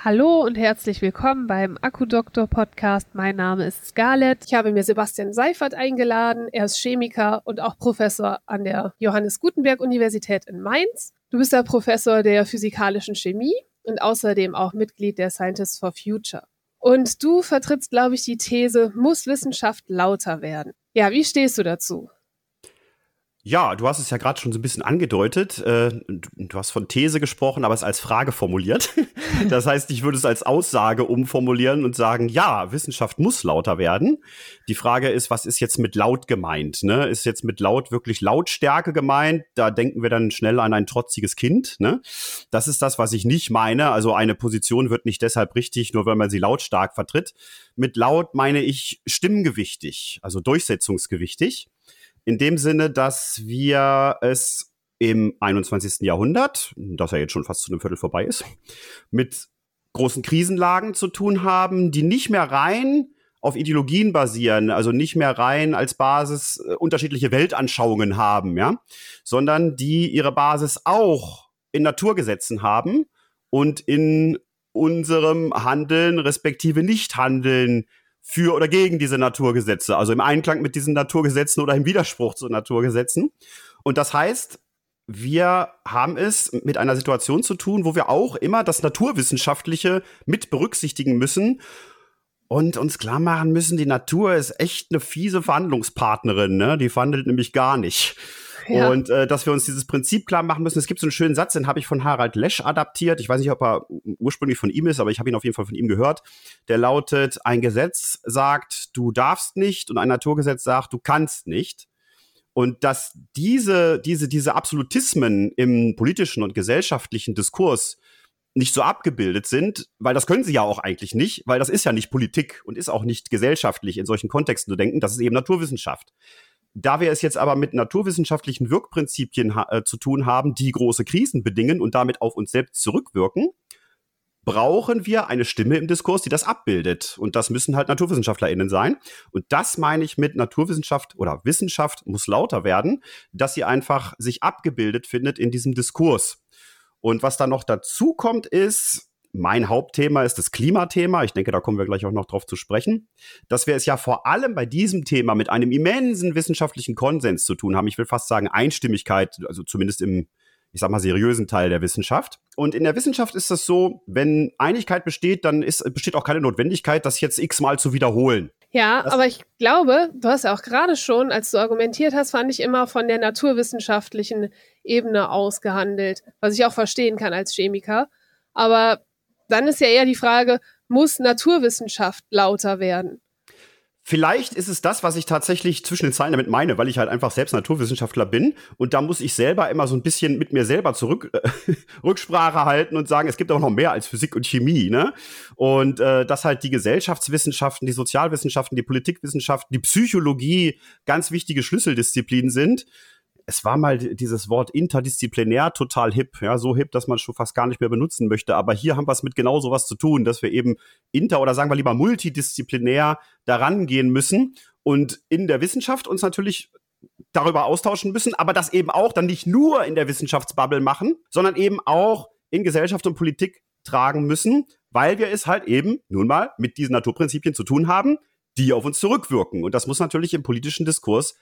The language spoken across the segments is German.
Hallo und herzlich willkommen beim Akkudoktor Podcast. Mein Name ist Scarlett. Ich habe mir Sebastian Seifert eingeladen. Er ist Chemiker und auch Professor an der Johannes Gutenberg Universität in Mainz. Du bist der Professor der physikalischen Chemie und außerdem auch Mitglied der Scientists for Future. Und du vertrittst, glaube ich, die These, muss Wissenschaft lauter werden. Ja, wie stehst du dazu? Ja, du hast es ja gerade schon so ein bisschen angedeutet. Äh, du hast von These gesprochen, aber es als Frage formuliert. Das heißt, ich würde es als Aussage umformulieren und sagen, ja, Wissenschaft muss lauter werden. Die Frage ist, was ist jetzt mit laut gemeint? Ne? Ist jetzt mit laut wirklich Lautstärke gemeint? Da denken wir dann schnell an ein trotziges Kind. Ne? Das ist das, was ich nicht meine. Also eine Position wird nicht deshalb richtig, nur weil man sie lautstark vertritt. Mit laut meine ich stimmgewichtig, also durchsetzungsgewichtig in dem Sinne, dass wir es im 21. Jahrhundert, das ja jetzt schon fast zu einem Viertel vorbei ist, mit großen Krisenlagen zu tun haben, die nicht mehr rein auf Ideologien basieren, also nicht mehr rein als Basis äh, unterschiedliche Weltanschauungen haben, ja, sondern die ihre Basis auch in Naturgesetzen haben und in unserem Handeln respektive Nichthandeln für oder gegen diese Naturgesetze, also im Einklang mit diesen Naturgesetzen oder im Widerspruch zu Naturgesetzen. Und das heißt, wir haben es mit einer Situation zu tun, wo wir auch immer das Naturwissenschaftliche mit berücksichtigen müssen und uns klar machen müssen, die Natur ist echt eine fiese Verhandlungspartnerin, ne? Die verhandelt nämlich gar nicht. Ja. Und äh, dass wir uns dieses Prinzip klar machen müssen. Es gibt so einen schönen Satz, den habe ich von Harald Lesch adaptiert. Ich weiß nicht, ob er ursprünglich von ihm ist, aber ich habe ihn auf jeden Fall von ihm gehört. Der lautet, ein Gesetz sagt, du darfst nicht und ein Naturgesetz sagt, du kannst nicht. Und dass diese, diese, diese Absolutismen im politischen und gesellschaftlichen Diskurs nicht so abgebildet sind, weil das können sie ja auch eigentlich nicht, weil das ist ja nicht Politik und ist auch nicht gesellschaftlich in solchen Kontexten zu denken, das ist eben Naturwissenschaft. Da wir es jetzt aber mit naturwissenschaftlichen Wirkprinzipien äh, zu tun haben, die große Krisen bedingen und damit auf uns selbst zurückwirken, brauchen wir eine Stimme im Diskurs, die das abbildet. Und das müssen halt NaturwissenschaftlerInnen sein. Und das meine ich mit Naturwissenschaft oder Wissenschaft muss lauter werden, dass sie einfach sich abgebildet findet in diesem Diskurs. Und was da noch dazu kommt, ist, mein Hauptthema ist das Klimathema. Ich denke, da kommen wir gleich auch noch drauf zu sprechen. Dass wir es ja vor allem bei diesem Thema mit einem immensen wissenschaftlichen Konsens zu tun haben. Ich will fast sagen Einstimmigkeit, also zumindest im, ich sag mal, seriösen Teil der Wissenschaft. Und in der Wissenschaft ist das so, wenn Einigkeit besteht, dann ist, besteht auch keine Notwendigkeit, das jetzt x-mal zu wiederholen. Ja, das aber ich glaube, du hast ja auch gerade schon, als du argumentiert hast, fand ich immer von der naturwissenschaftlichen Ebene ausgehandelt, was ich auch verstehen kann als Chemiker. Aber dann ist ja eher die Frage, muss Naturwissenschaft lauter werden? Vielleicht ist es das, was ich tatsächlich zwischen den Zeilen damit meine, weil ich halt einfach selbst Naturwissenschaftler bin und da muss ich selber immer so ein bisschen mit mir selber zurück äh, Rücksprache halten und sagen, es gibt auch noch mehr als Physik und Chemie, ne? Und äh, dass halt die Gesellschaftswissenschaften, die Sozialwissenschaften, die Politikwissenschaften, die Psychologie ganz wichtige Schlüsseldisziplinen sind es war mal dieses Wort interdisziplinär total hip, ja, so hip, dass man schon fast gar nicht mehr benutzen möchte. Aber hier haben wir es mit genau sowas zu tun, dass wir eben inter oder sagen wir lieber multidisziplinär daran gehen müssen und in der Wissenschaft uns natürlich darüber austauschen müssen, aber das eben auch dann nicht nur in der Wissenschaftsbubble machen, sondern eben auch in Gesellschaft und Politik tragen müssen, weil wir es halt eben nun mal mit diesen Naturprinzipien zu tun haben, die auf uns zurückwirken. Und das muss natürlich im politischen Diskurs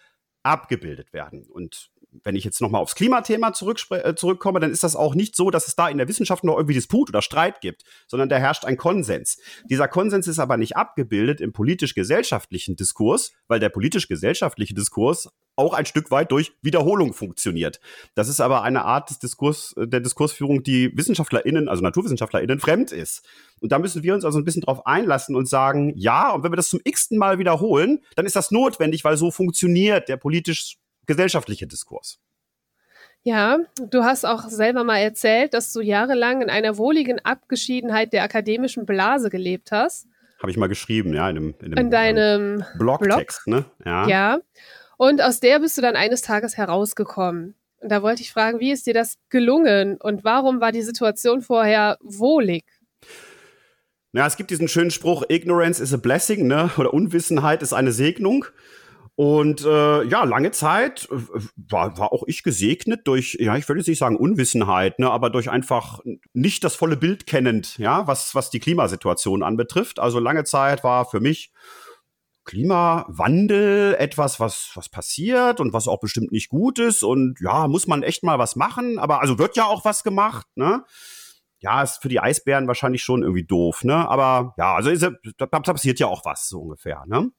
abgebildet werden. Und wenn ich jetzt nochmal aufs Klimathema äh, zurückkomme, dann ist das auch nicht so, dass es da in der Wissenschaft noch irgendwie Disput oder Streit gibt, sondern da herrscht ein Konsens. Dieser Konsens ist aber nicht abgebildet im politisch-gesellschaftlichen Diskurs, weil der politisch-gesellschaftliche Diskurs auch ein Stück weit durch Wiederholung funktioniert. Das ist aber eine Art des Diskurs, äh, der Diskursführung, die WissenschaftlerInnen, also NaturwissenschaftlerInnen, fremd ist. Und da müssen wir uns also ein bisschen drauf einlassen und sagen, ja, und wenn wir das zum x-ten Mal wiederholen, dann ist das notwendig, weil so funktioniert der politisch gesellschaftliche Diskurs. Ja, du hast auch selber mal erzählt, dass du jahrelang in einer wohligen Abgeschiedenheit der akademischen Blase gelebt hast. Habe ich mal geschrieben, ja, in, einem, in, einem, in deinem Blogtext, Blog. ne? Ja. ja. Und aus der bist du dann eines Tages herausgekommen. Und da wollte ich fragen, wie ist dir das gelungen und warum war die Situation vorher wohlig? Ja, es gibt diesen schönen Spruch, Ignorance is a blessing, ne? Oder Unwissenheit ist eine Segnung. Und äh, ja, lange Zeit äh, war, war auch ich gesegnet durch, ja, ich würde jetzt nicht sagen Unwissenheit, ne, aber durch einfach nicht das volle Bild kennend, ja, was, was die Klimasituation anbetrifft. Also lange Zeit war für mich Klimawandel etwas, was, was passiert und was auch bestimmt nicht gut ist. Und ja, muss man echt mal was machen. Aber also wird ja auch was gemacht, ne? Ja, ist für die Eisbären wahrscheinlich schon irgendwie doof, ne? Aber ja, also ist, da passiert ja auch was so ungefähr, ne?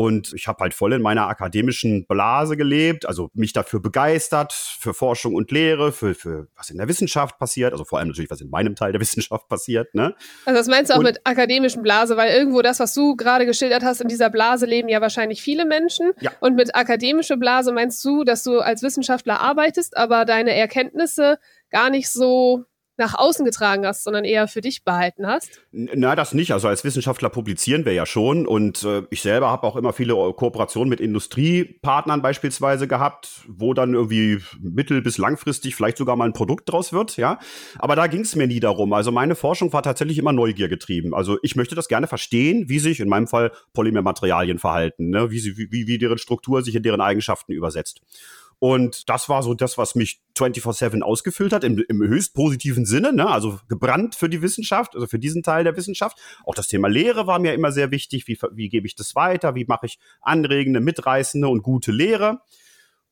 Und ich habe halt voll in meiner akademischen Blase gelebt, also mich dafür begeistert, für Forschung und Lehre, für, für was in der Wissenschaft passiert, also vor allem natürlich, was in meinem Teil der Wissenschaft passiert. Ne? Also das meinst du auch und, mit akademischen Blase, weil irgendwo das, was du gerade geschildert hast, in dieser Blase leben ja wahrscheinlich viele Menschen. Ja. Und mit akademischer Blase meinst du, dass du als Wissenschaftler arbeitest, aber deine Erkenntnisse gar nicht so nach außen getragen hast, sondern eher für dich behalten hast? Na, das nicht. Also als Wissenschaftler publizieren wir ja schon und äh, ich selber habe auch immer viele Kooperationen mit Industriepartnern beispielsweise gehabt, wo dann irgendwie mittel- bis langfristig vielleicht sogar mal ein Produkt draus wird, ja. Aber da ging es mir nie darum. Also meine Forschung war tatsächlich immer Neugier getrieben. Also ich möchte das gerne verstehen, wie sich in meinem Fall Polymermaterialien verhalten, ne? wie, sie, wie, wie deren Struktur sich in deren Eigenschaften übersetzt. Und das war so das, was mich 24-7 ausgefüllt hat, im, im höchst positiven Sinne, ne? also gebrannt für die Wissenschaft, also für diesen Teil der Wissenschaft. Auch das Thema Lehre war mir immer sehr wichtig. Wie, wie gebe ich das weiter? Wie mache ich anregende, mitreißende und gute Lehre?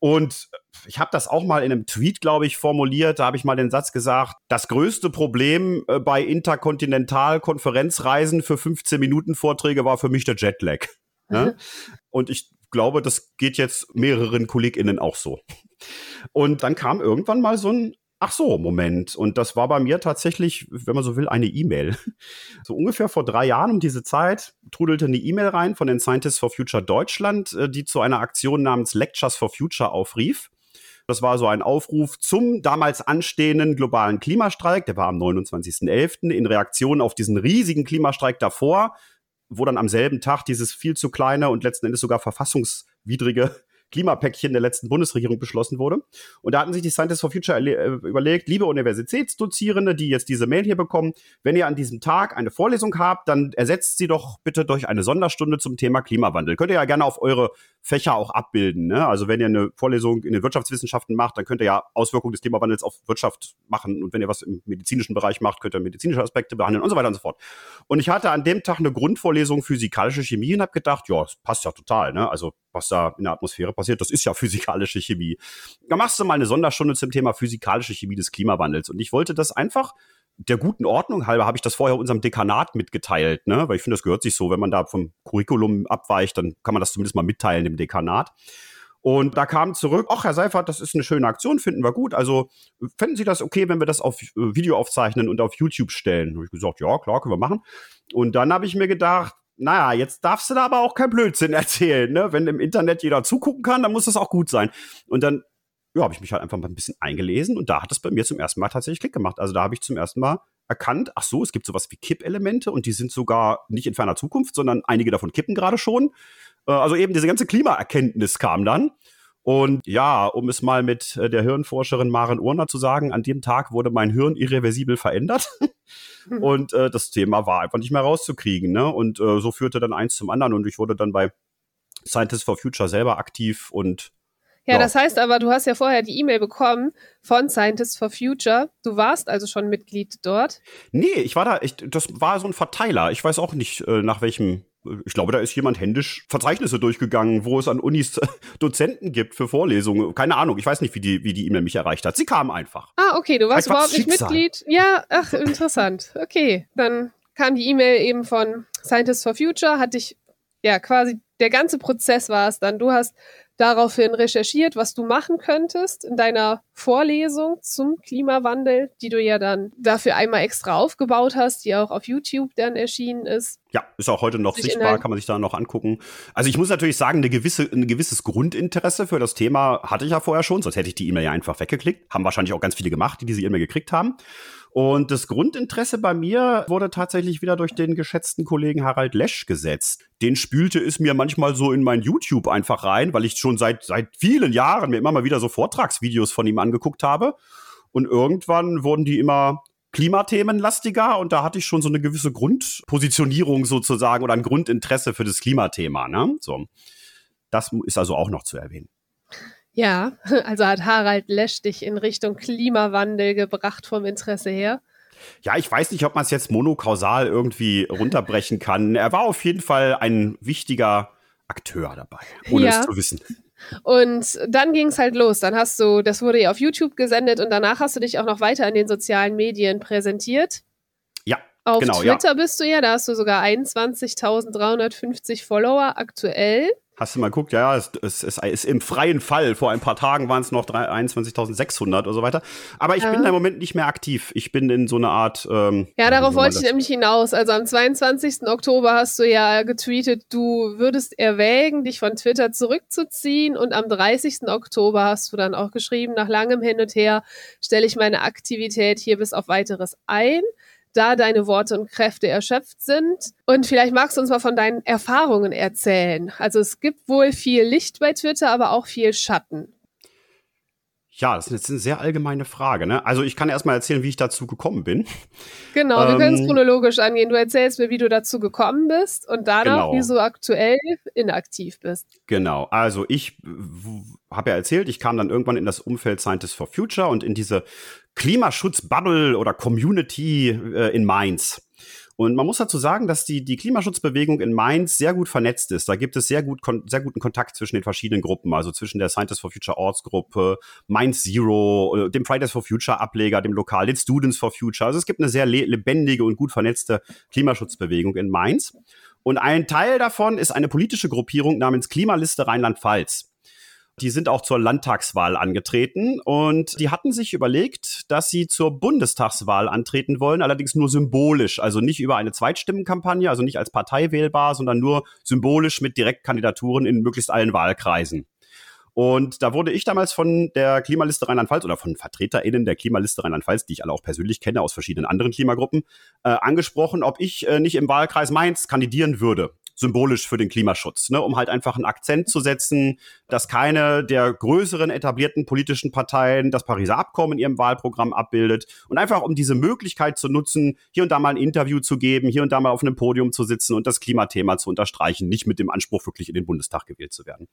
Und ich habe das auch mal in einem Tweet, glaube ich, formuliert. Da habe ich mal den Satz gesagt, das größte Problem äh, bei Interkontinental-Konferenzreisen für 15 Minuten Vorträge war für mich der Jetlag. Ne? Und ich glaube, das geht jetzt mehreren KollegInnen auch so. Und dann kam irgendwann mal so ein Ach so, Moment. Und das war bei mir tatsächlich, wenn man so will, eine E-Mail. So ungefähr vor drei Jahren um diese Zeit trudelte eine E-Mail rein von den Scientists for Future Deutschland, äh, die zu einer Aktion namens Lectures for Future aufrief. Das war so ein Aufruf zum damals anstehenden globalen Klimastreik. Der war am 29.11. in Reaktion auf diesen riesigen Klimastreik davor wo dann am selben Tag dieses viel zu kleine und letzten Endes sogar verfassungswidrige Klimapäckchen der letzten Bundesregierung beschlossen wurde. Und da hatten sich die Scientists for Future äh, überlegt, liebe Universitätsdozierende, die jetzt diese Mail hier bekommen, wenn ihr an diesem Tag eine Vorlesung habt, dann ersetzt sie doch bitte durch eine Sonderstunde zum Thema Klimawandel. Könnt ihr ja gerne auf eure Fächer auch abbilden. Ne? Also wenn ihr eine Vorlesung in den Wirtschaftswissenschaften macht, dann könnt ihr ja Auswirkungen des Klimawandels auf Wirtschaft machen. Und wenn ihr was im medizinischen Bereich macht, könnt ihr medizinische Aspekte behandeln und so weiter und so fort. Und ich hatte an dem Tag eine Grundvorlesung physikalische Chemie und habe gedacht, ja, das passt ja total. Ne? Also was da in der Atmosphäre passiert, das ist ja physikalische Chemie. Da machst du mal eine Sonderstunde zum Thema physikalische Chemie des Klimawandels. Und ich wollte das einfach der guten Ordnung halber habe ich das vorher unserem Dekanat mitgeteilt, ne? Weil ich finde, das gehört sich so, wenn man da vom Curriculum abweicht, dann kann man das zumindest mal mitteilen dem Dekanat. Und da kam zurück, ach, Herr Seifert, das ist eine schöne Aktion, finden wir gut. Also fänden Sie das okay, wenn wir das auf äh, Video aufzeichnen und auf YouTube stellen? Habe ich gesagt, ja, klar, können wir machen. Und dann habe ich mir gedacht, naja, jetzt darfst du da aber auch kein Blödsinn erzählen, ne? Wenn im Internet jeder zugucken kann, dann muss das auch gut sein. Und dann ja, habe ich mich halt einfach mal ein bisschen eingelesen und da hat es bei mir zum ersten Mal tatsächlich Klick gemacht. Also da habe ich zum ersten Mal erkannt, ach so, es gibt sowas wie Kippelemente und die sind sogar nicht in ferner Zukunft, sondern einige davon kippen gerade schon. Äh, also eben diese ganze Klimaerkenntnis kam dann. Und ja, um es mal mit äh, der Hirnforscherin Maren Urner zu sagen, an dem Tag wurde mein Hirn irreversibel verändert. Mhm. Und äh, das Thema war einfach nicht mehr rauszukriegen. Ne? Und äh, so führte dann eins zum anderen und ich wurde dann bei Scientists for Future selber aktiv und ja, ja, das heißt aber, du hast ja vorher die E-Mail bekommen von Scientists for Future. Du warst also schon Mitglied dort? Nee, ich war da, ich, das war so ein Verteiler. Ich weiß auch nicht, äh, nach welchem ich glaube, da ist jemand händisch Verzeichnisse durchgegangen, wo es an Unis Dozenten gibt für Vorlesungen. Keine Ahnung, ich weiß nicht, wie die wie die E-Mail mich erreicht hat. Sie kam einfach. Ah, okay, du warst einfach überhaupt nicht Mitglied. Ja, ach, interessant. Okay, dann kam die E-Mail eben von Scientists for Future, hat dich ja quasi der ganze Prozess war es dann. Du hast daraufhin recherchiert, was du machen könntest in deiner Vorlesung zum Klimawandel, die du ja dann dafür einmal extra aufgebaut hast, die auch auf YouTube dann erschienen ist. Ja, ist auch heute noch sich sichtbar, kann man sich da noch angucken. Also ich muss natürlich sagen, eine gewisse, ein gewisses Grundinteresse für das Thema hatte ich ja vorher schon, sonst hätte ich die E-Mail ja einfach weggeklickt. Haben wahrscheinlich auch ganz viele gemacht, die diese E-Mail gekriegt haben. Und das Grundinteresse bei mir wurde tatsächlich wieder durch den geschätzten Kollegen Harald Lesch gesetzt. Den spülte es mir manchmal so in mein YouTube einfach rein, weil ich schon seit, seit vielen Jahren mir immer mal wieder so Vortragsvideos von ihm angeguckt habe. Und irgendwann wurden die immer Klimathemenlastiger und da hatte ich schon so eine gewisse Grundpositionierung sozusagen oder ein Grundinteresse für das Klimathema. Ne? So. Das ist also auch noch zu erwähnen. Ja, also hat Harald Lesch dich in Richtung Klimawandel gebracht vom Interesse her. Ja, ich weiß nicht, ob man es jetzt monokausal irgendwie runterbrechen kann. Er war auf jeden Fall ein wichtiger Akteur dabei, ohne ja. es zu wissen. Und dann ging es halt los. Dann hast du, das wurde ja auf YouTube gesendet und danach hast du dich auch noch weiter in den sozialen Medien präsentiert. Ja. Auf genau, Twitter ja. bist du ja, da hast du sogar 21.350 Follower aktuell. Hast du mal geguckt? Ja, es, es, es ist im freien Fall. Vor ein paar Tagen waren es noch 21.600 oder so weiter. Aber ich ja. bin da im Moment nicht mehr aktiv. Ich bin in so einer Art. Ähm, ja, darauf wollte ich nämlich hinaus. Also am 22. Oktober hast du ja getweetet, du würdest erwägen, dich von Twitter zurückzuziehen. Und am 30. Oktober hast du dann auch geschrieben, nach langem Hin und Her stelle ich meine Aktivität hier bis auf weiteres ein da deine Worte und Kräfte erschöpft sind. Und vielleicht magst du uns mal von deinen Erfahrungen erzählen. Also es gibt wohl viel Licht bei Twitter, aber auch viel Schatten. Ja, das ist jetzt eine sehr allgemeine Frage. Ne? Also ich kann erst mal erzählen, wie ich dazu gekommen bin. Genau, ähm, wir können es chronologisch angehen. Du erzählst mir, wie du dazu gekommen bist und danach, genau. wie du aktuell inaktiv bist. Genau, also ich habe ja erzählt, ich kam dann irgendwann in das Umfeld Scientists for Future und in diese Klimaschutz-Bubble oder Community äh, in Mainz. Und man muss dazu sagen, dass die, die Klimaschutzbewegung in Mainz sehr gut vernetzt ist. Da gibt es sehr, gut, sehr guten Kontakt zwischen den verschiedenen Gruppen, also zwischen der Scientists for Future Ortsgruppe, Mainz Zero, äh, dem Fridays for Future Ableger, dem Lokal, den Students for Future. Also es gibt eine sehr lebendige und gut vernetzte Klimaschutzbewegung in Mainz. Und ein Teil davon ist eine politische Gruppierung namens Klimaliste Rheinland-Pfalz. Die sind auch zur Landtagswahl angetreten und die hatten sich überlegt, dass sie zur Bundestagswahl antreten wollen, allerdings nur symbolisch, also nicht über eine Zweitstimmenkampagne, also nicht als Partei wählbar, sondern nur symbolisch mit Direktkandidaturen in möglichst allen Wahlkreisen. Und da wurde ich damals von der Klimaliste Rheinland-Pfalz oder von VertreterInnen der Klimaliste Rheinland-Pfalz, die ich alle auch persönlich kenne aus verschiedenen anderen Klimagruppen, äh, angesprochen, ob ich äh, nicht im Wahlkreis Mainz kandidieren würde symbolisch für den Klimaschutz, ne, um halt einfach einen Akzent zu setzen, dass keine der größeren etablierten politischen Parteien das Pariser Abkommen in ihrem Wahlprogramm abbildet und einfach um diese Möglichkeit zu nutzen, hier und da mal ein Interview zu geben, hier und da mal auf einem Podium zu sitzen und das Klimathema zu unterstreichen, nicht mit dem Anspruch, wirklich in den Bundestag gewählt zu werden.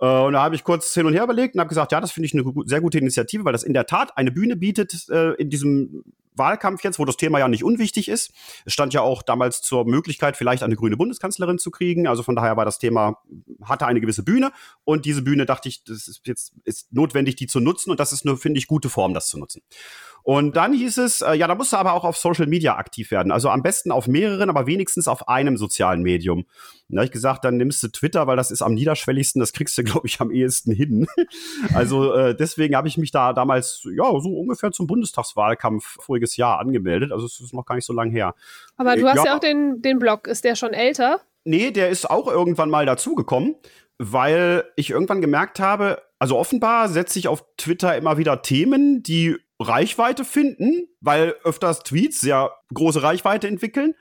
Äh, und da habe ich kurz hin und her überlegt und habe gesagt, ja, das finde ich eine sehr gute Initiative, weil das in der Tat eine Bühne bietet äh, in diesem Wahlkampf jetzt, wo das Thema ja nicht unwichtig ist. Es stand ja auch damals zur Möglichkeit, vielleicht eine grüne Bundeskanzlerin zu kriegen. Also von daher war das Thema, hatte eine gewisse Bühne. Und diese Bühne dachte ich, das ist jetzt ist notwendig, die zu nutzen. Und das ist eine, finde ich, gute Form, das zu nutzen. Und dann hieß es, äh, ja, da musst du aber auch auf Social Media aktiv werden. Also am besten auf mehreren, aber wenigstens auf einem sozialen Medium. da habe ich gesagt, dann nimmst du Twitter, weil das ist am niederschwelligsten, das kriegst du, glaube ich, am ehesten hin. also äh, deswegen habe ich mich da damals, ja, so ungefähr zum Bundestagswahlkampf voriges Jahr angemeldet. Also es ist noch gar nicht so lange her. Aber du hast ja, ja auch den, den Blog, ist der schon älter? Nee, der ist auch irgendwann mal dazugekommen, weil ich irgendwann gemerkt habe, also offenbar setze ich auf Twitter immer wieder Themen, die Reichweite finden, weil öfters Tweets sehr große Reichweite entwickeln.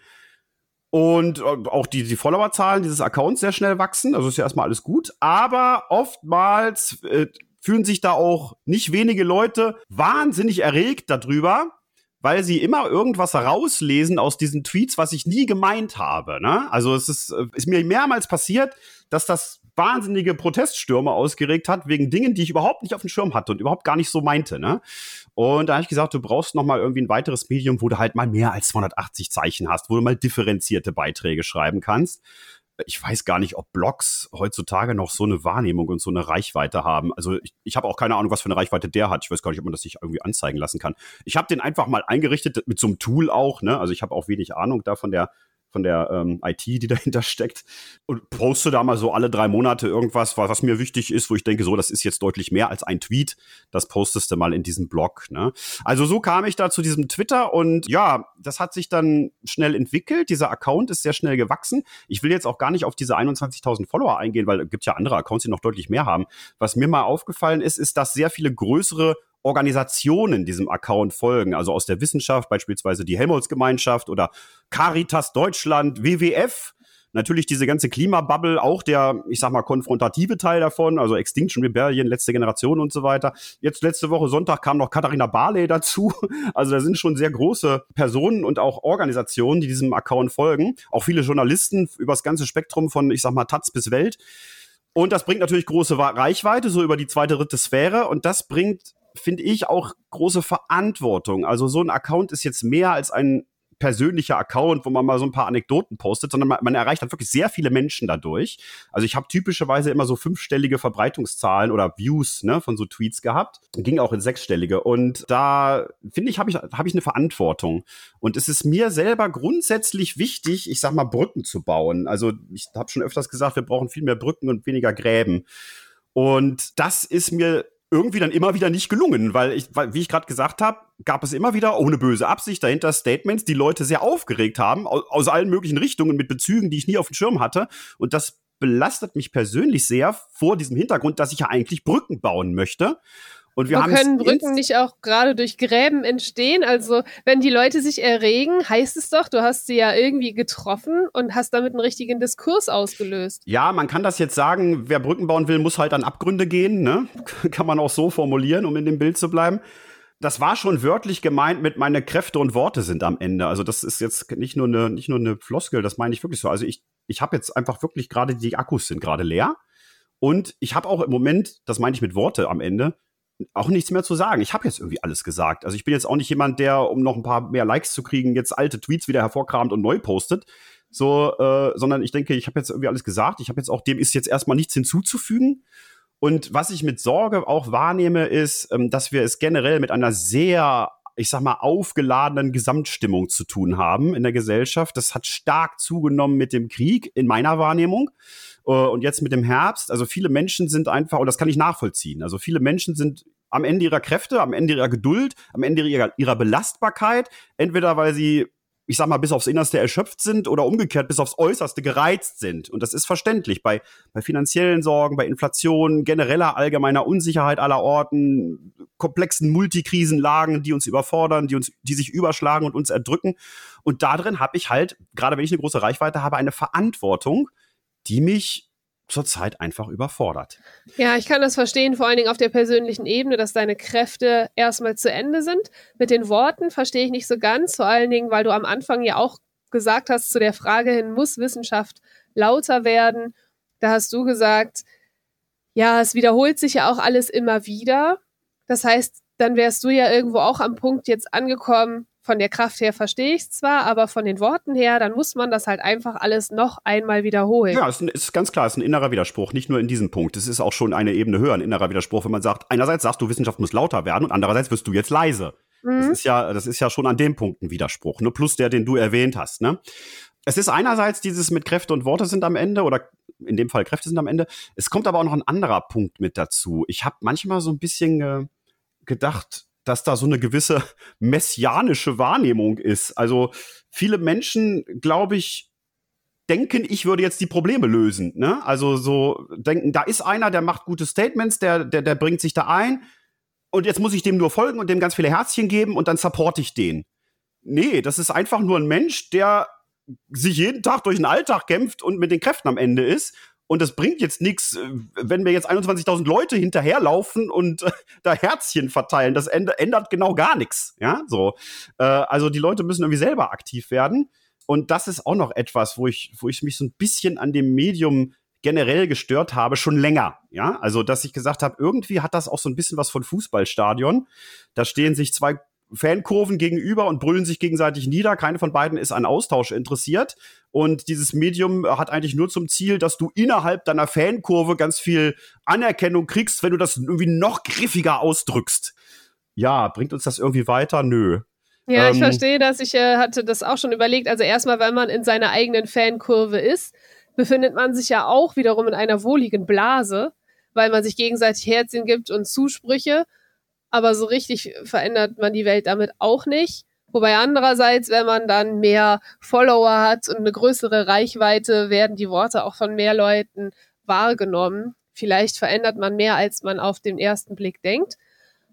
Und äh, auch die, die Followerzahlen dieses Accounts sehr schnell wachsen. Also ist ja erstmal alles gut. Aber oftmals äh, fühlen sich da auch nicht wenige Leute wahnsinnig erregt darüber, weil sie immer irgendwas rauslesen aus diesen Tweets, was ich nie gemeint habe. Ne? Also es ist, äh, ist mir mehrmals passiert, dass das wahnsinnige Proteststürme ausgeregt hat wegen Dingen, die ich überhaupt nicht auf dem Schirm hatte und überhaupt gar nicht so meinte. Ne? Und da habe ich gesagt, du brauchst noch mal irgendwie ein weiteres Medium, wo du halt mal mehr als 280 Zeichen hast, wo du mal differenzierte Beiträge schreiben kannst. Ich weiß gar nicht, ob Blogs heutzutage noch so eine Wahrnehmung und so eine Reichweite haben. Also ich, ich habe auch keine Ahnung, was für eine Reichweite der hat. Ich weiß gar nicht, ob man das sich irgendwie anzeigen lassen kann. Ich habe den einfach mal eingerichtet mit so einem Tool auch. Ne? Also ich habe auch wenig Ahnung da von der von der ähm, IT, die dahinter steckt. Und poste da mal so alle drei Monate irgendwas, was, was, mir wichtig ist, wo ich denke, so, das ist jetzt deutlich mehr als ein Tweet. Das postest du mal in diesem Blog. Ne? Also so kam ich da zu diesem Twitter und ja, das hat sich dann schnell entwickelt. Dieser Account ist sehr schnell gewachsen. Ich will jetzt auch gar nicht auf diese 21.000 Follower eingehen, weil es gibt ja andere Accounts, die noch deutlich mehr haben. Was mir mal aufgefallen ist, ist, dass sehr viele größere Organisationen diesem Account folgen, also aus der Wissenschaft, beispielsweise die Helmholtz-Gemeinschaft oder Caritas Deutschland, WWF, natürlich diese ganze Klimabubble, auch der, ich sag mal, konfrontative Teil davon, also Extinction Rebellion, letzte Generation und so weiter. Jetzt letzte Woche Sonntag kam noch Katharina Barley dazu. Also da sind schon sehr große Personen und auch Organisationen, die diesem Account folgen. Auch viele Journalisten übers ganze Spektrum von, ich sag mal, Taz bis Welt. Und das bringt natürlich große Reichweite, so über die zweite, dritte Sphäre. Und das bringt, finde ich, auch große Verantwortung. Also so ein Account ist jetzt mehr als ein persönlicher Account, wo man mal so ein paar Anekdoten postet, sondern man, man erreicht dann wirklich sehr viele Menschen dadurch. Also ich habe typischerweise immer so fünfstellige Verbreitungszahlen oder Views ne, von so Tweets gehabt. Ging auch in sechsstellige. Und da finde ich, habe ich, hab ich eine Verantwortung. Und es ist mir selber grundsätzlich wichtig, ich sag mal, Brücken zu bauen. Also ich habe schon öfters gesagt, wir brauchen viel mehr Brücken und weniger Gräben. Und das ist mir irgendwie dann immer wieder nicht gelungen, weil ich, weil, wie ich gerade gesagt habe, gab es immer wieder ohne böse Absicht dahinter Statements, die Leute sehr aufgeregt haben, aus, aus allen möglichen Richtungen mit Bezügen, die ich nie auf dem Schirm hatte. Und das belastet mich persönlich sehr vor diesem Hintergrund, dass ich ja eigentlich Brücken bauen möchte. Und wir haben können Brücken nicht auch gerade durch Gräben entstehen? Also, wenn die Leute sich erregen, heißt es doch, du hast sie ja irgendwie getroffen und hast damit einen richtigen Diskurs ausgelöst. Ja, man kann das jetzt sagen, wer Brücken bauen will, muss halt an Abgründe gehen, ne? kann man auch so formulieren, um in dem Bild zu bleiben. Das war schon wörtlich gemeint mit meine Kräfte und Worte sind am Ende. Also das ist jetzt nicht nur eine nicht nur eine Floskel, das meine ich wirklich so. Also ich ich habe jetzt einfach wirklich gerade die Akkus sind gerade leer und ich habe auch im Moment, das meine ich mit Worte am Ende, auch nichts mehr zu sagen. Ich habe jetzt irgendwie alles gesagt. Also ich bin jetzt auch nicht jemand, der, um noch ein paar mehr Likes zu kriegen, jetzt alte Tweets wieder hervorkramt und neu postet. So, äh, sondern ich denke, ich habe jetzt irgendwie alles gesagt. Ich habe jetzt auch, dem ist jetzt erstmal nichts hinzuzufügen. Und was ich mit Sorge auch wahrnehme, ist, ähm, dass wir es generell mit einer sehr ich sag mal, aufgeladenen Gesamtstimmung zu tun haben in der Gesellschaft. Das hat stark zugenommen mit dem Krieg, in meiner Wahrnehmung. Äh, und jetzt mit dem Herbst, also viele Menschen sind einfach, und das kann ich nachvollziehen, also viele Menschen sind am Ende ihrer Kräfte, am Ende ihrer Geduld, am Ende ihrer, ihrer Belastbarkeit, entweder weil sie ich sag mal, bis aufs Innerste erschöpft sind oder umgekehrt bis aufs Äußerste gereizt sind. Und das ist verständlich bei, bei finanziellen Sorgen, bei Inflation, genereller allgemeiner Unsicherheit aller Orten, komplexen Multikrisenlagen, die uns überfordern, die uns, die sich überschlagen und uns erdrücken. Und darin habe ich halt, gerade wenn ich eine große Reichweite habe, eine Verantwortung, die mich zurzeit einfach überfordert. Ja, ich kann das verstehen, vor allen Dingen auf der persönlichen Ebene, dass deine Kräfte erstmal zu Ende sind. Mit den Worten verstehe ich nicht so ganz, vor allen Dingen, weil du am Anfang ja auch gesagt hast, zu der Frage hin, muss Wissenschaft lauter werden? Da hast du gesagt, ja, es wiederholt sich ja auch alles immer wieder. Das heißt, dann wärst du ja irgendwo auch am Punkt jetzt angekommen, von der Kraft her verstehe ich es zwar, aber von den Worten her, dann muss man das halt einfach alles noch einmal wiederholen. Ja, es ist ganz klar, es ist ein innerer Widerspruch, nicht nur in diesem Punkt. Es ist auch schon eine Ebene höher, ein innerer Widerspruch, wenn man sagt, einerseits sagst du, Wissenschaft muss lauter werden und andererseits wirst du jetzt leise. Mhm. Das ist ja, das ist ja schon an dem Punkt ein Widerspruch, ne? Plus der, den du erwähnt hast, ne? Es ist einerseits dieses mit Kräfte und Worte sind am Ende oder in dem Fall Kräfte sind am Ende. Es kommt aber auch noch ein anderer Punkt mit dazu. Ich habe manchmal so ein bisschen äh, gedacht, dass da so eine gewisse messianische Wahrnehmung ist. Also viele Menschen, glaube ich, denken, ich würde jetzt die Probleme lösen. Ne? Also so denken, da ist einer, der macht gute Statements, der, der, der bringt sich da ein und jetzt muss ich dem nur folgen und dem ganz viele Herzchen geben und dann supporte ich den. Nee, das ist einfach nur ein Mensch, der sich jeden Tag durch den Alltag kämpft und mit den Kräften am Ende ist und das bringt jetzt nichts, äh, wenn wir jetzt 21.000 Leute hinterherlaufen und äh, da Herzchen verteilen. Das ändert genau gar nichts. Ja, so. Äh, also die Leute müssen irgendwie selber aktiv werden. Und das ist auch noch etwas, wo ich, wo ich mich so ein bisschen an dem Medium generell gestört habe, schon länger. Ja, also dass ich gesagt habe, irgendwie hat das auch so ein bisschen was von Fußballstadion. Da stehen sich zwei Fankurven gegenüber und brüllen sich gegenseitig nieder. Keine von beiden ist an Austausch interessiert. Und dieses Medium hat eigentlich nur zum Ziel, dass du innerhalb deiner Fankurve ganz viel Anerkennung kriegst, wenn du das irgendwie noch griffiger ausdrückst. Ja, bringt uns das irgendwie weiter? Nö. Ja, ähm, ich verstehe das. Ich äh, hatte das auch schon überlegt. Also erstmal, wenn man in seiner eigenen Fankurve ist, befindet man sich ja auch wiederum in einer wohligen Blase, weil man sich gegenseitig Herzchen gibt und Zusprüche aber so richtig verändert man die Welt damit auch nicht. Wobei andererseits, wenn man dann mehr Follower hat und eine größere Reichweite, werden die Worte auch von mehr Leuten wahrgenommen. Vielleicht verändert man mehr, als man auf den ersten Blick denkt.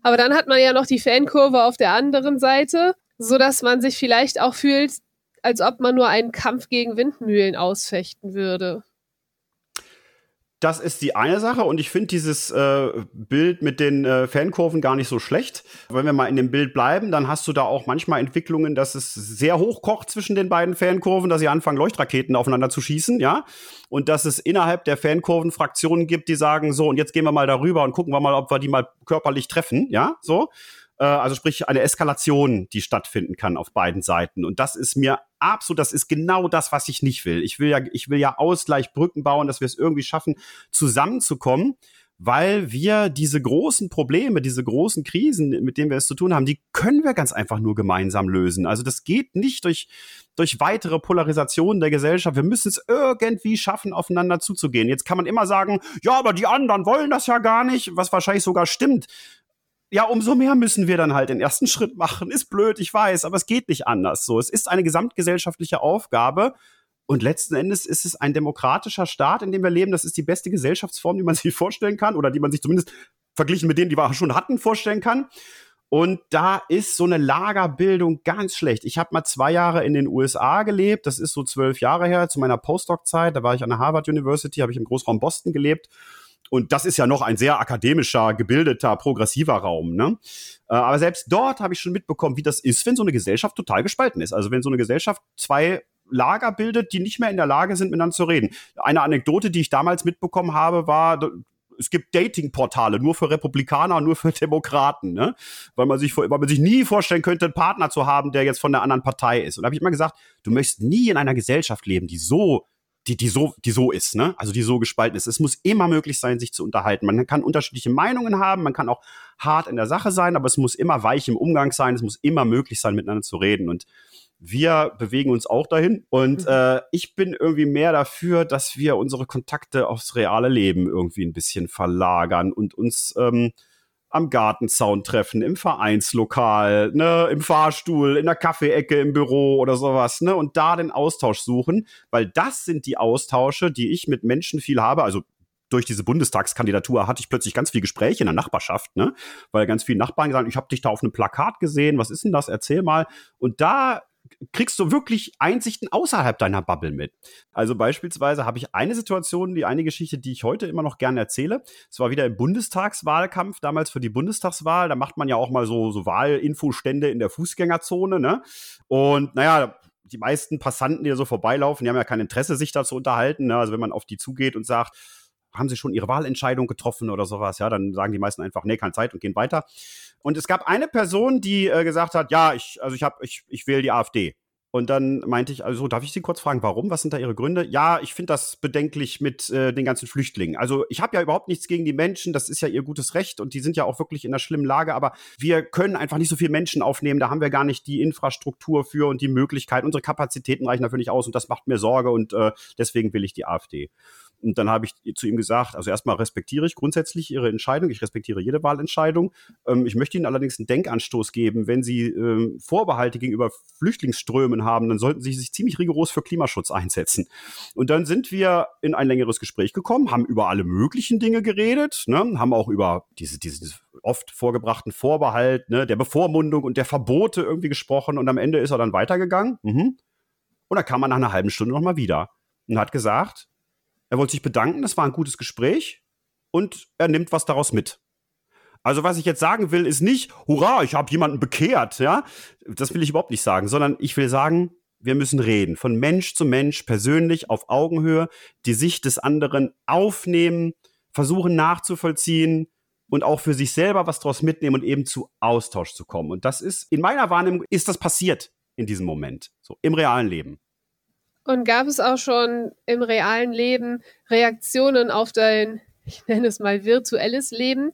Aber dann hat man ja noch die Fankurve auf der anderen Seite, so dass man sich vielleicht auch fühlt, als ob man nur einen Kampf gegen Windmühlen ausfechten würde. Das ist die eine Sache und ich finde dieses äh, Bild mit den äh, Fankurven gar nicht so schlecht. Wenn wir mal in dem Bild bleiben, dann hast du da auch manchmal Entwicklungen, dass es sehr hoch kocht zwischen den beiden Fankurven, dass sie anfangen, Leuchtraketen aufeinander zu schießen, ja. Und dass es innerhalb der Fankurven Fraktionen gibt, die sagen, so, und jetzt gehen wir mal darüber und gucken wir mal, ob wir die mal körperlich treffen, ja, so. Äh, also sprich eine Eskalation, die stattfinden kann auf beiden Seiten. Und das ist mir absolut, das ist genau das, was ich nicht will. Ich will ja, ich will ja Ausgleich, Brücken bauen, dass wir es irgendwie schaffen, zusammenzukommen weil wir diese großen Probleme, diese großen Krisen, mit denen wir es zu tun haben, die können wir ganz einfach nur gemeinsam lösen. Also das geht nicht durch, durch weitere Polarisationen der Gesellschaft. Wir müssen es irgendwie schaffen, aufeinander zuzugehen. Jetzt kann man immer sagen, ja, aber die anderen wollen das ja gar nicht, was wahrscheinlich sogar stimmt ja, umso mehr müssen wir dann halt den ersten Schritt machen. Ist blöd, ich weiß, aber es geht nicht anders. So, es ist eine gesamtgesellschaftliche Aufgabe. Und letzten Endes ist es ein demokratischer Staat, in dem wir leben. Das ist die beste Gesellschaftsform, die man sich vorstellen kann oder die man sich zumindest verglichen mit denen, die wir schon hatten, vorstellen kann. Und da ist so eine Lagerbildung ganz schlecht. Ich habe mal zwei Jahre in den USA gelebt. Das ist so zwölf Jahre her, zu meiner Postdoc-Zeit. Da war ich an der Harvard University, habe ich im Großraum Boston gelebt. Und das ist ja noch ein sehr akademischer, gebildeter, progressiver Raum. Ne? Äh, aber selbst dort habe ich schon mitbekommen, wie das ist, wenn so eine Gesellschaft total gespalten ist. Also wenn so eine Gesellschaft zwei Lager bildet, die nicht mehr in der Lage sind, miteinander zu reden. Eine Anekdote, die ich damals mitbekommen habe, war, es gibt Dating-Portale nur für Republikaner, nur für Demokraten, ne? Weil man sich, weil man sich nie vorstellen könnte, einen Partner zu haben, der jetzt von der anderen Partei ist. Und da habe ich immer gesagt, du möchtest nie in einer Gesellschaft leben, die so die, die so, die so ist, ne? Also die so gespalten ist. Es muss immer möglich sein, sich zu unterhalten. Man kann unterschiedliche Meinungen haben, man kann auch hart in der Sache sein, aber es muss immer weich im Umgang sein, es muss immer möglich sein, miteinander zu reden. Und wir bewegen uns auch dahin. Und mhm. äh, ich bin irgendwie mehr dafür, dass wir unsere Kontakte aufs reale Leben irgendwie ein bisschen verlagern und uns ähm, am Gartenzaun treffen, im Vereinslokal, ne, im Fahrstuhl, in der Kaffeeecke im Büro oder sowas, ne, und da den Austausch suchen, weil das sind die Austausche, die ich mit Menschen viel habe, also durch diese Bundestagskandidatur hatte ich plötzlich ganz viel Gespräche in der Nachbarschaft, ne? Weil ganz viele Nachbarn gesagt, ich habe dich da auf einem Plakat gesehen, was ist denn das? Erzähl mal. Und da kriegst du wirklich Einsichten außerhalb deiner Bubble mit. Also beispielsweise habe ich eine Situation, die eine Geschichte, die ich heute immer noch gerne erzähle. Es war wieder im Bundestagswahlkampf, damals für die Bundestagswahl. Da macht man ja auch mal so, so Wahlinfostände in der Fußgängerzone, ne? Und naja, die meisten Passanten, die da so vorbeilaufen, die haben ja kein Interesse, sich da zu unterhalten. Ne? Also wenn man auf die zugeht und sagt, haben sie schon ihre Wahlentscheidung getroffen oder sowas, ja, dann sagen die meisten einfach, nee, keine Zeit und gehen weiter. Und es gab eine Person, die äh, gesagt hat, ja, ich, also ich habe, ich, ich wähle die AfD. Und dann meinte ich, also darf ich Sie kurz fragen, warum? Was sind da Ihre Gründe? Ja, ich finde das bedenklich mit äh, den ganzen Flüchtlingen. Also ich habe ja überhaupt nichts gegen die Menschen, das ist ja ihr gutes Recht und die sind ja auch wirklich in einer schlimmen Lage, aber wir können einfach nicht so viele Menschen aufnehmen, da haben wir gar nicht die Infrastruktur für und die Möglichkeit, unsere Kapazitäten reichen dafür nicht aus und das macht mir Sorge und äh, deswegen will ich die AfD. Und dann habe ich zu ihm gesagt, also erstmal respektiere ich grundsätzlich Ihre Entscheidung, ich respektiere jede Wahlentscheidung. Ähm, ich möchte Ihnen allerdings einen Denkanstoß geben. Wenn Sie ähm, Vorbehalte gegenüber Flüchtlingsströmen haben, dann sollten Sie sich ziemlich rigoros für Klimaschutz einsetzen. Und dann sind wir in ein längeres Gespräch gekommen, haben über alle möglichen Dinge geredet, ne, haben auch über diese, diese oft vorgebrachten Vorbehalt, ne, der Bevormundung und der Verbote irgendwie gesprochen. Und am Ende ist er dann weitergegangen. Mhm. Und dann kam er nach einer halben Stunde nochmal wieder und hat gesagt, er wollte sich bedanken, das war ein gutes Gespräch und er nimmt was daraus mit. Also was ich jetzt sagen will, ist nicht, hurra, ich habe jemanden bekehrt, ja? Das will ich überhaupt nicht sagen, sondern ich will sagen, wir müssen reden, von Mensch zu Mensch, persönlich, auf Augenhöhe, die Sicht des anderen aufnehmen, versuchen nachzuvollziehen und auch für sich selber was daraus mitnehmen und eben zu Austausch zu kommen. Und das ist, in meiner Wahrnehmung, ist das passiert in diesem Moment, so im realen Leben. Und gab es auch schon im realen Leben Reaktionen auf dein, ich nenne es mal, virtuelles Leben,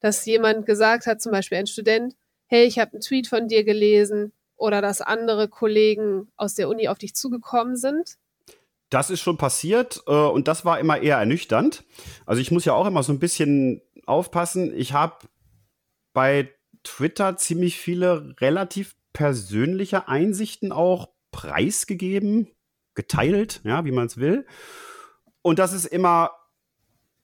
dass jemand gesagt hat, zum Beispiel ein Student, hey, ich habe einen Tweet von dir gelesen oder dass andere Kollegen aus der Uni auf dich zugekommen sind? Das ist schon passiert äh, und das war immer eher ernüchternd. Also ich muss ja auch immer so ein bisschen aufpassen. Ich habe bei Twitter ziemlich viele relativ persönliche Einsichten auch preisgegeben geteilt, ja, wie man es will. Und das ist immer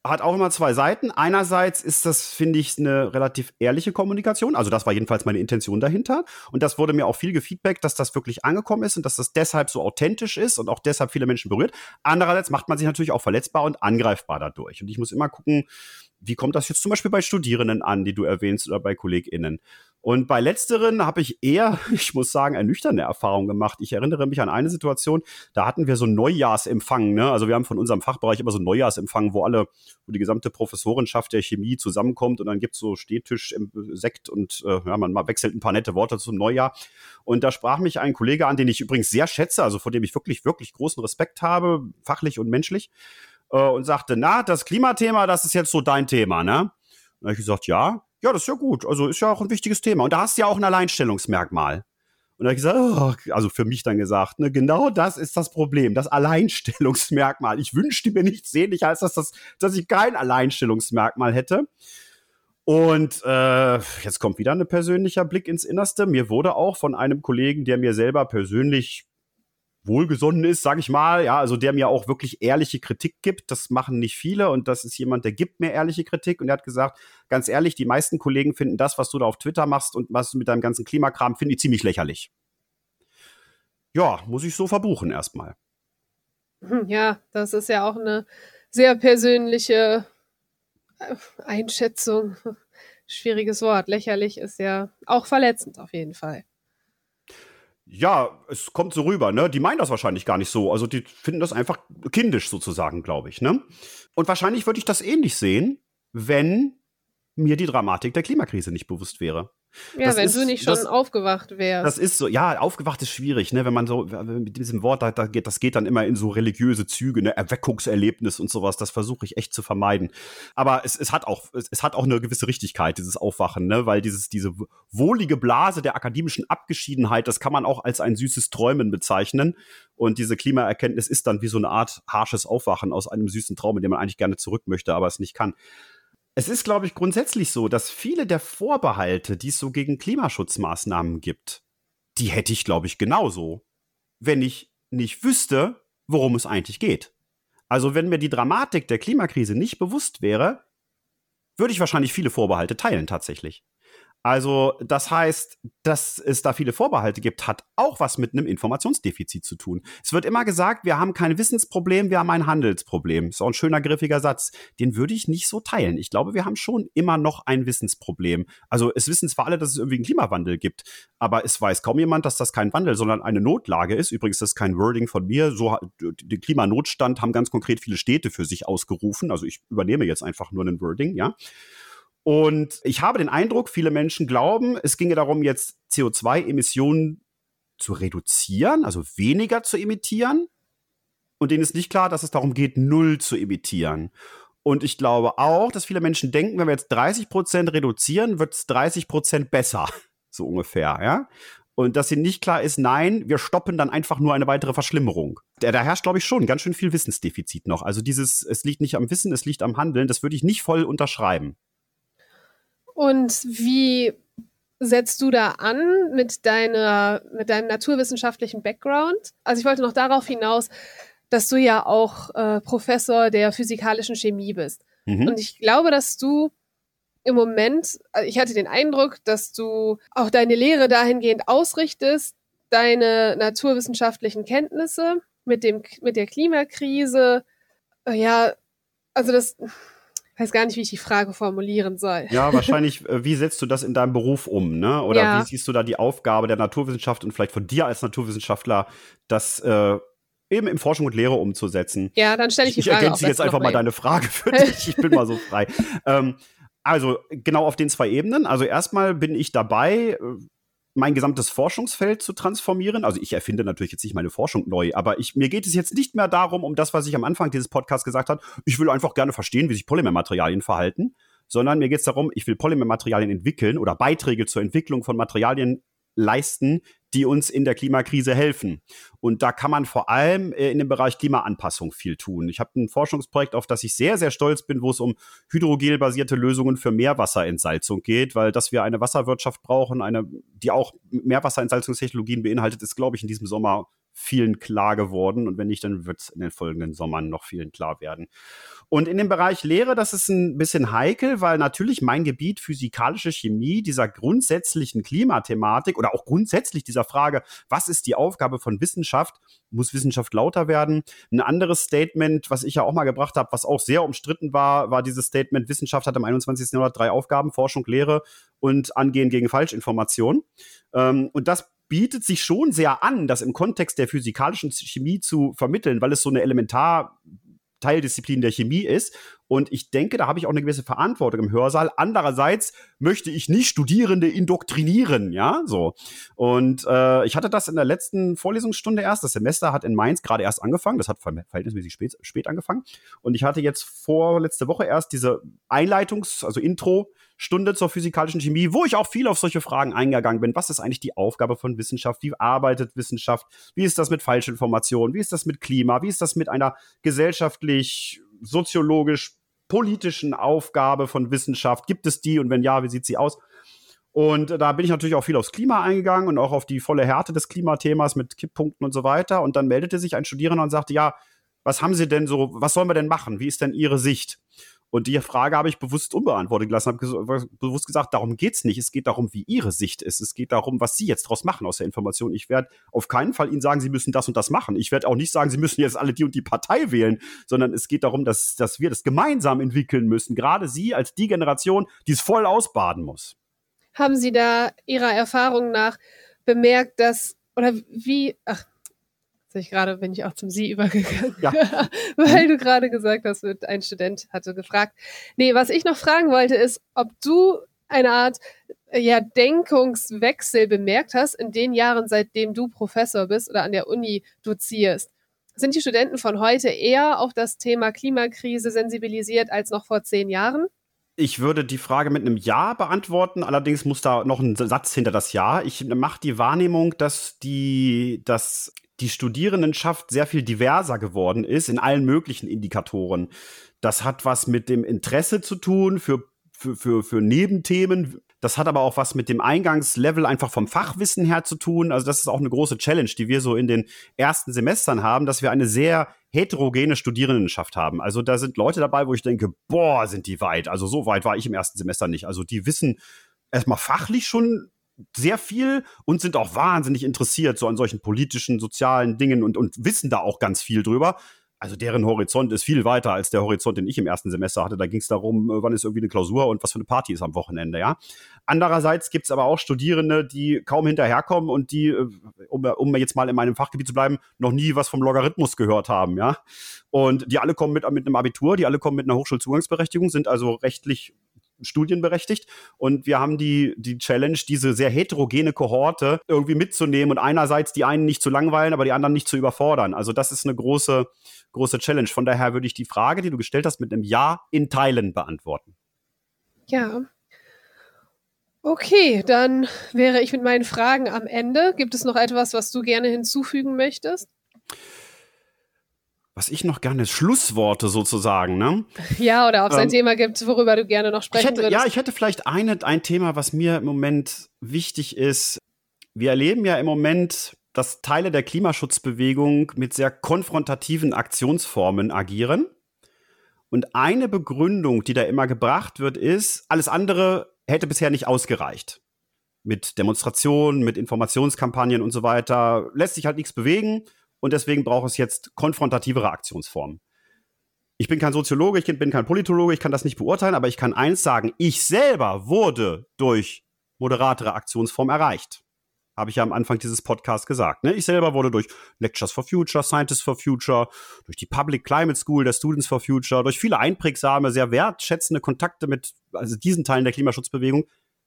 hat auch immer zwei Seiten. Einerseits ist das, finde ich, eine relativ ehrliche Kommunikation. Also das war jedenfalls meine Intention dahinter. Und das wurde mir auch viel gefeedback, dass das wirklich angekommen ist und dass das deshalb so authentisch ist und auch deshalb viele Menschen berührt. Andererseits macht man sich natürlich auch verletzbar und angreifbar dadurch. Und ich muss immer gucken, wie kommt das jetzt zum Beispiel bei Studierenden an, die du erwähnst, oder bei KollegInnen? Und bei letzteren habe ich eher, ich muss sagen, ernüchternde Erfahrungen gemacht. Ich erinnere mich an eine Situation, da hatten wir so einen Neujahrsempfang. Ne? Also wir haben von unserem Fachbereich immer so einen Neujahrsempfang, wo alle, wo die gesamte Professorenschaft der Chemie zusammenkommt und dann gibt es so Stehtisch, Sekt und äh, ja, man wechselt ein paar nette Worte zum Neujahr. Und da sprach mich ein Kollege an, den ich übrigens sehr schätze, also vor dem ich wirklich, wirklich großen Respekt habe, fachlich und menschlich, äh, und sagte, na, das Klimathema, das ist jetzt so dein Thema, ne? Und habe ich gesagt, ja, ja, das ist ja gut. Also ist ja auch ein wichtiges Thema. Und da hast du ja auch ein Alleinstellungsmerkmal. Und da habe ich gesagt, oh, also für mich dann gesagt, ne, genau das ist das Problem, das Alleinstellungsmerkmal. Ich wünschte mir nichts sehnlicher, als dass, das, dass ich kein Alleinstellungsmerkmal hätte. Und äh, jetzt kommt wieder ein persönlicher Blick ins Innerste. Mir wurde auch von einem Kollegen, der mir selber persönlich wohlgesonnen ist, sage ich mal, ja, also der mir auch wirklich ehrliche Kritik gibt. Das machen nicht viele und das ist jemand, der gibt mir ehrliche Kritik und er hat gesagt, ganz ehrlich, die meisten Kollegen finden das, was du da auf Twitter machst und was du mit deinem ganzen Klimakram, finden die ziemlich lächerlich. Ja, muss ich so verbuchen erstmal. Hm, ja, das ist ja auch eine sehr persönliche äh, Einschätzung. Schwieriges Wort. Lächerlich ist ja auch verletzend auf jeden Fall. Ja, es kommt so rüber, ne? Die meinen das wahrscheinlich gar nicht so. Also die finden das einfach kindisch sozusagen, glaube ich, ne? Und wahrscheinlich würde ich das ähnlich sehen, wenn mir die Dramatik der Klimakrise nicht bewusst wäre. Ja, das wenn ist, du nicht schon das, aufgewacht wärst. Das ist so, ja, aufgewacht ist schwierig, ne? Wenn man so mit diesem Wort, da, da geht, das geht dann immer in so religiöse Züge, ne? Erweckungserlebnis und sowas. Das versuche ich echt zu vermeiden. Aber es, es hat auch, es, es, hat auch eine gewisse Richtigkeit, dieses Aufwachen, ne? Weil dieses, diese wohlige Blase der akademischen Abgeschiedenheit, das kann man auch als ein süßes Träumen bezeichnen. Und diese Klimaerkenntnis ist dann wie so eine Art harsches Aufwachen aus einem süßen Traum, in dem man eigentlich gerne zurück möchte, aber es nicht kann. Es ist, glaube ich, grundsätzlich so, dass viele der Vorbehalte, die es so gegen Klimaschutzmaßnahmen gibt, die hätte ich, glaube ich, genauso, wenn ich nicht wüsste, worum es eigentlich geht. Also wenn mir die Dramatik der Klimakrise nicht bewusst wäre, würde ich wahrscheinlich viele Vorbehalte teilen tatsächlich. Also, das heißt, dass es da viele Vorbehalte gibt, hat auch was mit einem Informationsdefizit zu tun. Es wird immer gesagt, wir haben kein Wissensproblem, wir haben ein Handelsproblem. Ist auch ein schöner, griffiger Satz. Den würde ich nicht so teilen. Ich glaube, wir haben schon immer noch ein Wissensproblem. Also, es wissen zwar alle, dass es irgendwie einen Klimawandel gibt, aber es weiß kaum jemand, dass das kein Wandel, sondern eine Notlage ist. Übrigens, das ist kein Wording von mir. So, den Klimanotstand haben ganz konkret viele Städte für sich ausgerufen. Also, ich übernehme jetzt einfach nur einen Wording, ja. Und ich habe den Eindruck, viele Menschen glauben, es ginge darum, jetzt CO2-Emissionen zu reduzieren, also weniger zu emittieren. Und denen ist nicht klar, dass es darum geht, null zu emittieren. Und ich glaube auch, dass viele Menschen denken, wenn wir jetzt 30 Prozent reduzieren, wird es 30 Prozent besser. So ungefähr, ja. Und dass ihnen nicht klar ist, nein, wir stoppen dann einfach nur eine weitere Verschlimmerung. Da, da herrscht, glaube ich, schon ganz schön viel Wissensdefizit noch. Also dieses, es liegt nicht am Wissen, es liegt am Handeln, das würde ich nicht voll unterschreiben. Und wie setzt du da an mit deiner, mit deinem naturwissenschaftlichen Background? Also ich wollte noch darauf hinaus, dass du ja auch äh, Professor der physikalischen Chemie bist. Mhm. Und ich glaube, dass du im Moment, also ich hatte den Eindruck, dass du auch deine Lehre dahingehend ausrichtest, deine naturwissenschaftlichen Kenntnisse mit dem, mit der Klimakrise, äh, ja, also das, weiß gar nicht, wie ich die Frage formulieren soll. Ja, wahrscheinlich, äh, wie setzt du das in deinem Beruf um, ne? Oder ja. wie siehst du da die Aufgabe der Naturwissenschaft und vielleicht von dir als Naturwissenschaftler, das äh, eben in Forschung und Lehre umzusetzen? Ja, dann stelle ich die Frage. Ich ergänze jetzt einfach mal deine Frage für dich. Ich bin mal so frei. ähm, also genau auf den zwei Ebenen. Also erstmal bin ich dabei, äh, mein gesamtes Forschungsfeld zu transformieren. Also ich erfinde natürlich jetzt nicht meine Forschung neu, aber ich, mir geht es jetzt nicht mehr darum, um das, was ich am Anfang dieses Podcasts gesagt habe, ich will einfach gerne verstehen, wie sich Polymermaterialien verhalten, sondern mir geht es darum, ich will Polymermaterialien entwickeln oder Beiträge zur Entwicklung von Materialien leisten, die uns in der Klimakrise helfen. Und da kann man vor allem äh, in dem Bereich Klimaanpassung viel tun. Ich habe ein Forschungsprojekt, auf das ich sehr, sehr stolz bin, wo es um hydrogelbasierte Lösungen für Meerwasserentsalzung geht, weil dass wir eine Wasserwirtschaft brauchen, eine, die auch Meerwasserentsalzungstechnologien beinhaltet, ist, glaube ich, in diesem Sommer vielen klar geworden. Und wenn nicht, dann wird es in den folgenden Sommern noch vielen klar werden. Und in dem Bereich Lehre, das ist ein bisschen heikel, weil natürlich mein Gebiet physikalische Chemie dieser grundsätzlichen Klimathematik oder auch grundsätzlich dieser Frage, was ist die Aufgabe von Wissenschaft, muss Wissenschaft lauter werden. Ein anderes Statement, was ich ja auch mal gebracht habe, was auch sehr umstritten war, war dieses Statement, Wissenschaft hat im 21. Jahrhundert drei Aufgaben, Forschung, Lehre und Angehen gegen Falschinformation. Ähm, und das bietet sich schon sehr an, das im Kontext der physikalischen Chemie zu vermitteln, weil es so eine elementar Teildisziplin der Chemie ist. Und ich denke, da habe ich auch eine gewisse Verantwortung im Hörsaal. Andererseits möchte ich nicht Studierende indoktrinieren, ja, so. Und äh, ich hatte das in der letzten Vorlesungsstunde erst. Das Semester hat in Mainz gerade erst angefangen. Das hat verhältnismäßig spät, spät angefangen. Und ich hatte jetzt vor letzte Woche erst diese Einleitungs-, also Intro-Stunde zur physikalischen Chemie, wo ich auch viel auf solche Fragen eingegangen bin. Was ist eigentlich die Aufgabe von Wissenschaft? Wie arbeitet Wissenschaft? Wie ist das mit Falschinformationen? Wie ist das mit Klima? Wie ist das mit einer gesellschaftlich soziologisch politischen Aufgabe von Wissenschaft? Gibt es die und wenn ja, wie sieht sie aus? Und da bin ich natürlich auch viel aufs Klima eingegangen und auch auf die volle Härte des Klimathemas mit Kipppunkten und so weiter. Und dann meldete sich ein Studierender und sagte, ja, was haben Sie denn so, was sollen wir denn machen? Wie ist denn Ihre Sicht? Und die Frage habe ich bewusst unbeantwortet gelassen, habe bewusst gesagt, darum geht es nicht. Es geht darum, wie Ihre Sicht ist. Es geht darum, was Sie jetzt daraus machen aus der Information. Ich werde auf keinen Fall Ihnen sagen, Sie müssen das und das machen. Ich werde auch nicht sagen, Sie müssen jetzt alle die und die Partei wählen, sondern es geht darum, dass, dass wir das gemeinsam entwickeln müssen. Gerade Sie als die Generation, die es voll ausbaden muss. Haben Sie da Ihrer Erfahrung nach bemerkt, dass, oder wie, ach, ich gerade, bin ich auch zum Sie übergegangen, ja. weil du gerade gesagt hast, ein Student hatte gefragt. Nee, was ich noch fragen wollte, ist, ob du eine Art ja, Denkungswechsel bemerkt hast in den Jahren, seitdem du Professor bist oder an der Uni dozierst. Sind die Studenten von heute eher auf das Thema Klimakrise sensibilisiert als noch vor zehn Jahren? Ich würde die Frage mit einem Ja beantworten, allerdings muss da noch ein Satz hinter das Ja. Ich mache die Wahrnehmung, dass die, dass die Studierendenschaft sehr viel diverser geworden ist in allen möglichen Indikatoren. Das hat was mit dem Interesse zu tun für, für, für, für Nebenthemen. Das hat aber auch was mit dem Eingangslevel einfach vom Fachwissen her zu tun. Also das ist auch eine große Challenge, die wir so in den ersten Semestern haben, dass wir eine sehr heterogene Studierendenschaft haben. Also da sind Leute dabei, wo ich denke, boah, sind die weit. Also so weit war ich im ersten Semester nicht. Also die wissen erstmal fachlich schon sehr viel und sind auch wahnsinnig interessiert so an solchen politischen, sozialen Dingen und, und wissen da auch ganz viel drüber. Also deren Horizont ist viel weiter als der Horizont, den ich im ersten Semester hatte. Da ging es darum, äh, wann ist irgendwie eine Klausur und was für eine Party ist am Wochenende, ja. Andererseits gibt es aber auch Studierende, die kaum hinterherkommen und die, äh, um, um jetzt mal in meinem Fachgebiet zu bleiben, noch nie was vom Logarithmus gehört haben, ja. Und die alle kommen mit, mit einem Abitur, die alle kommen mit einer Hochschulzugangsberechtigung, sind also rechtlich studienberechtigt. Und wir haben die, die Challenge, diese sehr heterogene Kohorte irgendwie mitzunehmen und einerseits die einen nicht zu langweilen, aber die anderen nicht zu überfordern. Also das ist eine große, große Challenge. Von daher würde ich die Frage, die du gestellt hast, mit einem Ja in Teilen beantworten. Ja. Okay, dann wäre ich mit meinen Fragen am Ende. Gibt es noch etwas, was du gerne hinzufügen möchtest? Was ich noch gerne, Schlussworte sozusagen, ne? Ja, oder ob es ähm, ein Thema gibt, worüber du gerne noch sprechen hätte, würdest. Ja, ich hätte vielleicht eine, ein Thema, was mir im Moment wichtig ist. Wir erleben ja im Moment, dass Teile der Klimaschutzbewegung mit sehr konfrontativen Aktionsformen agieren. Und eine Begründung, die da immer gebracht wird, ist, alles andere hätte bisher nicht ausgereicht. Mit Demonstrationen, mit Informationskampagnen und so weiter lässt sich halt nichts bewegen und deswegen braucht es jetzt konfrontativere Aktionsformen. Ich bin kein Soziologe, ich bin kein Politologe, ich kann das nicht beurteilen, aber ich kann eins sagen, ich selber wurde durch moderatere Aktionsformen erreicht. Habe ich ja am Anfang dieses Podcasts gesagt. Ne? Ich selber wurde durch Lectures for Future, Scientists for Future, durch die Public Climate School der Students for Future, durch viele einprägsame, sehr wertschätzende Kontakte mit also diesen Teilen der Klimaschutzbewegung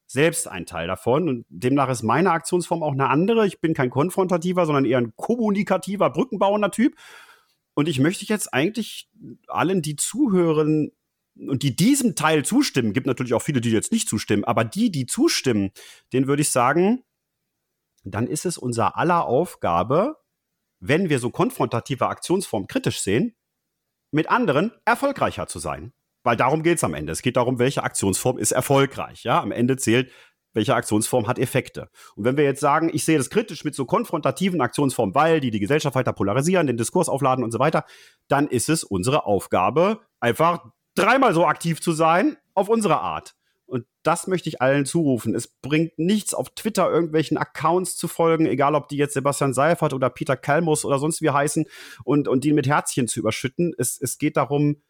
selbst ein Teil davon. Und demnach ist meine Aktionsform auch eine andere. Ich bin kein konfrontativer, sondern eher ein kommunikativer, brückenbauender Typ. Und ich möchte jetzt eigentlich allen, die zuhören und die diesem Teil zustimmen, gibt natürlich auch viele, die jetzt nicht zustimmen, aber die, die zustimmen, denen würde ich sagen, dann ist es unser aller Aufgabe, wenn wir so konfrontative Aktionsformen kritisch sehen, mit anderen erfolgreicher zu sein. Weil darum geht es am Ende. Es geht darum, welche Aktionsform ist erfolgreich. Ja, am Ende zählt welche Aktionsform hat Effekte. Und wenn wir jetzt sagen, ich sehe das kritisch mit so konfrontativen Aktionsformen, weil die die Gesellschaft weiter polarisieren, den Diskurs aufladen und so weiter, dann ist es unsere Aufgabe, einfach dreimal so aktiv zu sein auf unsere Art. Und das möchte ich allen zurufen. Es bringt nichts, auf Twitter irgendwelchen Accounts zu folgen, egal ob die jetzt Sebastian Seifert oder Peter Kalmus oder sonst wie heißen, und, und die mit Herzchen zu überschütten. Es, es geht darum,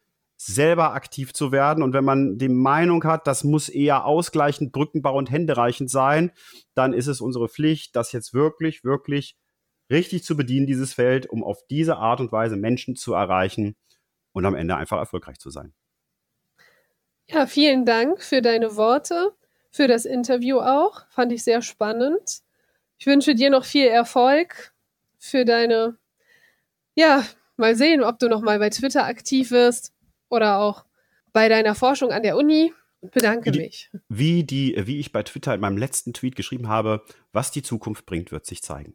selber aktiv zu werden. Und wenn man die Meinung hat, das muss eher ausgleichend, brückenbauend, händereichend sein, dann ist es unsere Pflicht, das jetzt wirklich, wirklich richtig zu bedienen, dieses Feld, um auf diese Art und Weise Menschen zu erreichen und am Ende einfach erfolgreich zu sein. Ja, vielen Dank für deine Worte, für das Interview auch. Fand ich sehr spannend. Ich wünsche dir noch viel Erfolg für deine, ja, mal sehen, ob du noch mal bei Twitter aktiv wirst oder auch bei deiner Forschung an der Uni. Bedanke wie mich. Wie, die, wie ich bei Twitter in meinem letzten Tweet geschrieben habe, was die Zukunft bringt, wird sich zeigen.